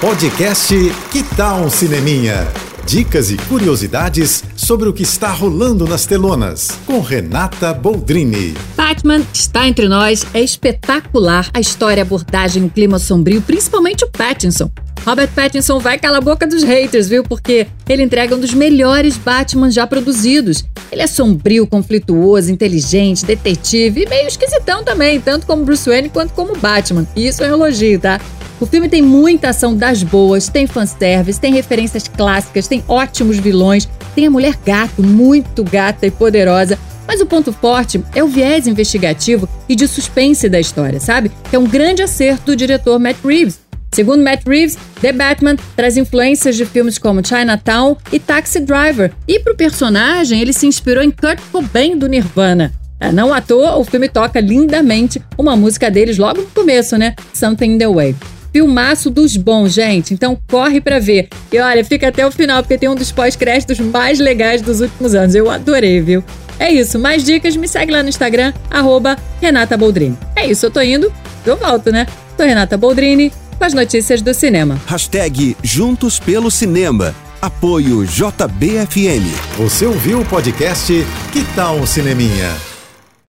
Podcast Que Tal um Cineminha? Dicas e curiosidades sobre o que está rolando nas telonas, com Renata Boldrini. Batman está entre nós, é espetacular a história, a abordagem, o clima sombrio, principalmente o Pattinson. Robert Pattinson vai calar a boca dos haters, viu? Porque ele entrega um dos melhores Batman já produzidos. Ele é sombrio, conflituoso, inteligente, detetive e meio esquisitão também, tanto como Bruce Wayne quanto como Batman. E isso é um elogio, tá? O filme tem muita ação das boas, tem fanservice, tem referências clássicas, tem ótimos vilões, tem a mulher gato, muito gata e poderosa. Mas o ponto forte é o viés investigativo e de suspense da história, sabe? Que é um grande acerto do diretor Matt Reeves. Segundo Matt Reeves, The Batman traz influências de filmes como Chinatown e Taxi Driver. E para o personagem, ele se inspirou em Kurt Cobain do Nirvana. É, não à toa, o filme toca lindamente uma música deles logo no começo, né? Something in the Way. Filmaço dos bons, gente. Então corre para ver. E olha, fica até o final, porque tem um dos pós-créditos mais legais dos últimos anos. Eu adorei, viu? É isso. Mais dicas, me segue lá no Instagram, arroba Renata Boldrini. É isso, eu tô indo. Eu volto, né? Tô Renata Boldrini com as notícias do cinema. Hashtag Juntos pelo Cinema. Apoio JBFM. Você ouviu o podcast Que Tal um Cineminha?